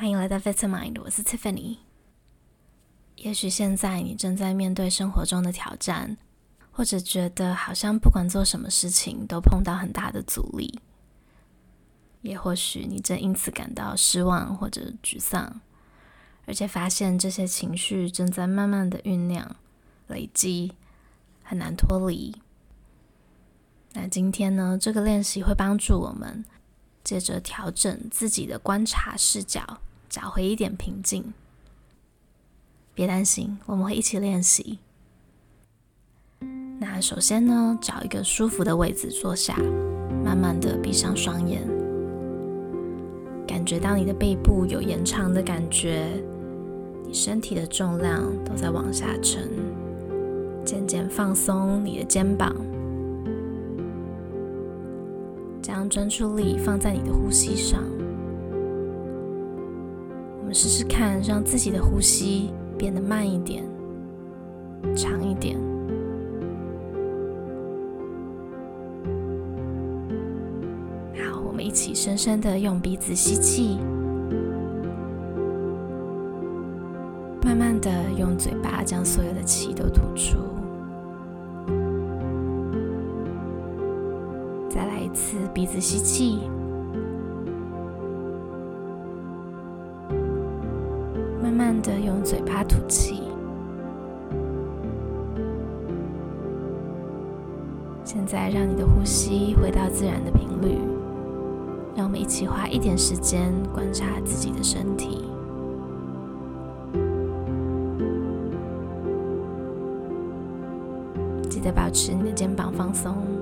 欢迎来到 Vitamind，我是 Tiffany。也许现在你正在面对生活中的挑战，或者觉得好像不管做什么事情都碰到很大的阻力，也或许你正因此感到失望或者沮丧，而且发现这些情绪正在慢慢的酝酿、累积，很难脱离。那今天呢，这个练习会帮助我们借着调整自己的观察视角，找回一点平静。别担心，我们会一起练习。那首先呢，找一个舒服的位置坐下，慢慢的闭上双眼，感觉到你的背部有延长的感觉，你身体的重量都在往下沉，渐渐放松你的肩膀。将专注力放在你的呼吸上，们试试看，让自己的呼吸变得慢一点、长一点。好，我们一起深深的用鼻子吸气，慢慢的用嘴巴将所有的气都吐出。再来一次鼻子吸气，嘴巴吐气。现在让你的呼吸回到自然的频率。让我们一起花一点时间观察自己的身体。记得保持你的肩膀放松。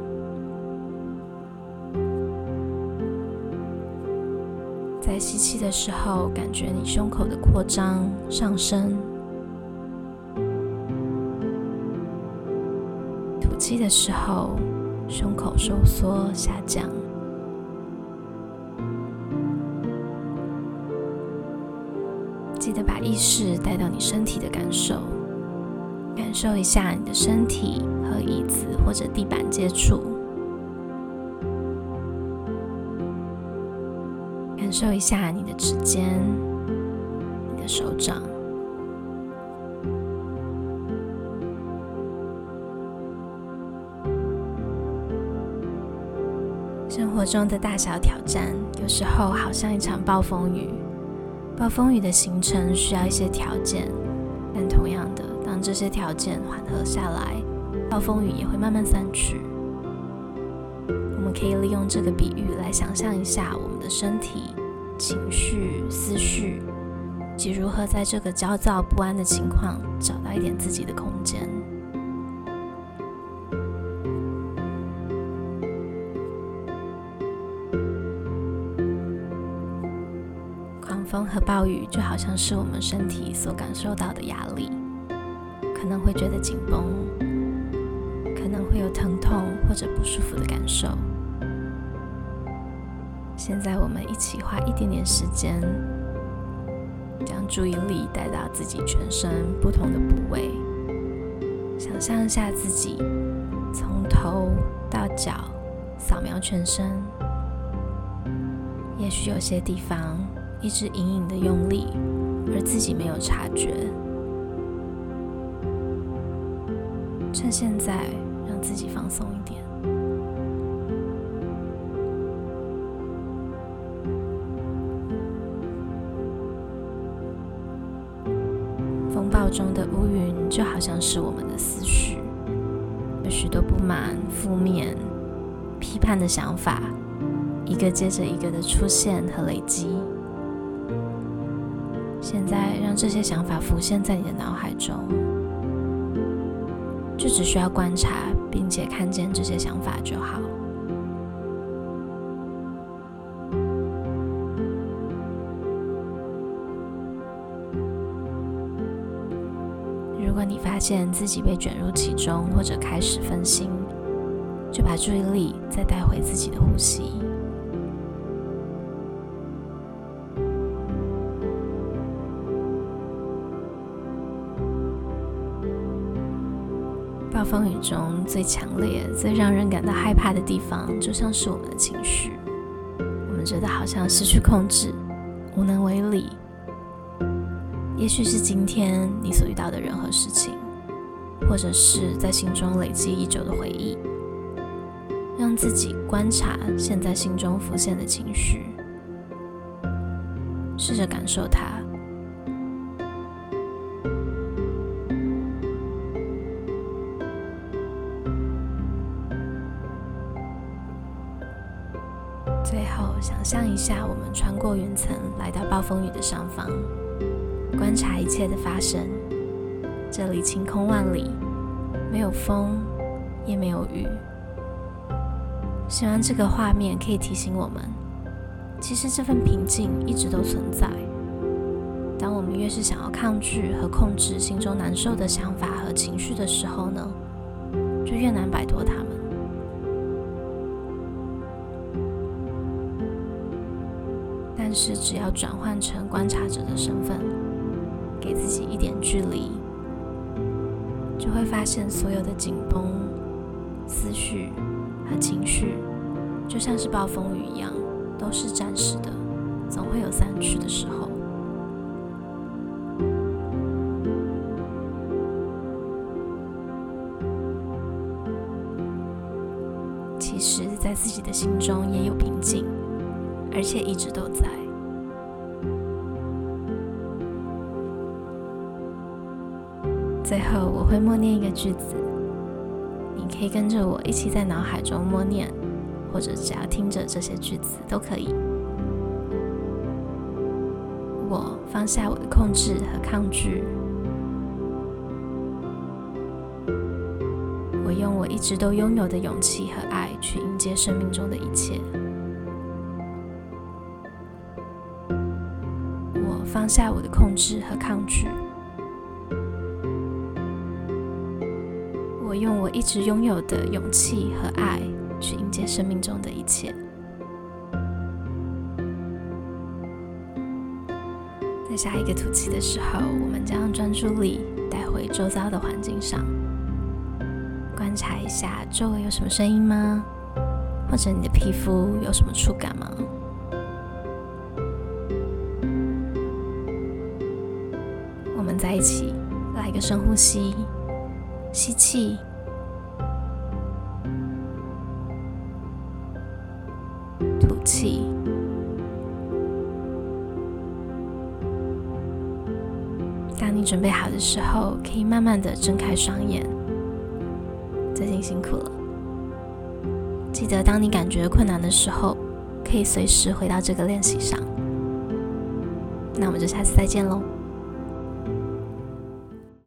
在吸气的时候，感觉你胸口的扩张上升；吐气的时候，胸口收缩下降。记得把意识带到你身体的感受，感受一下你的身体和椅子或者地板接触。感受一下你的指尖、你的手掌。生活中的大小挑战，有时候好像一场暴风雨。暴风雨的形成需要一些条件，但同样的，当这些条件缓和下来，暴风雨也会慢慢散去。我们可以利用这个比喻来想象一下我们的身体、情绪、思绪，及如何在这个焦躁不安的情况找到一点自己的空间。狂风和暴雨就好像是我们身体所感受到的压力，可能会觉得紧绷，会有疼痛或者不舒服的感受。现在我们一起花一点点时间，将注意力带到自己全身不同的部位，想象一下自己从头到脚扫描全身。也许有些地方一直隐隐的用力，而自己没有察觉。趁现在，让自己放松一点。风暴中的乌云就好像是我们的思绪，有许多不满、负面、批判的想法，一个接着一个的出现和累积。现在让这些想法浮现在你的脑海中，就只需要观察并且看见这些想法就好。如果你发现自己被卷入其中，或者开始分心，就把注意力再带回自己的呼吸。风雨中最强烈、最让人感到害怕的地方，就像是我们的情绪。我们觉得好像失去控制，无能为力，也许是今天你所遇到的任何事情，或者是在心中累积已久的回忆，让自己观察现在心中浮现的情绪，试着感受它。想象一下，我们穿过云层，来到暴风雨的上方。观察一切的发生，这里晴空万里，没有风，也没有雨。希望这个画面可以提醒我们，其实这份平静一直都存在。当我们越是想要抗拒和控制心中难受的想法和情绪的时候呢，就越难摆脱它们。但是只要转换成观察者的身份，给自己一点距离，就会发现所有的紧绷、思绪和情绪，就像是暴风雨一样，都是暂时的，总会有散去的时候。其实，在自己的心中也有平静，而且一直都在。最后，我会默念一个句子，你可以跟着我一起在脑海中默念，或者只要听着这些句子都可以。我放下我的控制和抗拒，我用我一直都拥有的勇气和爱去迎接生命中的一切。放下我的控制和抗拒。我用我一直拥有的勇气和爱去迎接生命中的一切。在下一个吐气的时候，我们将专注力带回周遭的环境上，观察一下周围有什么声音吗？或者你的皮肤有什么触感吗？在一起来一个深呼吸，吸气。吐气。当你准备好的时候，可以慢慢的睁开双眼。最近辛苦了，记得当你感觉困难的时候，可以随时回到这个练习上。那我们就下次再见喽。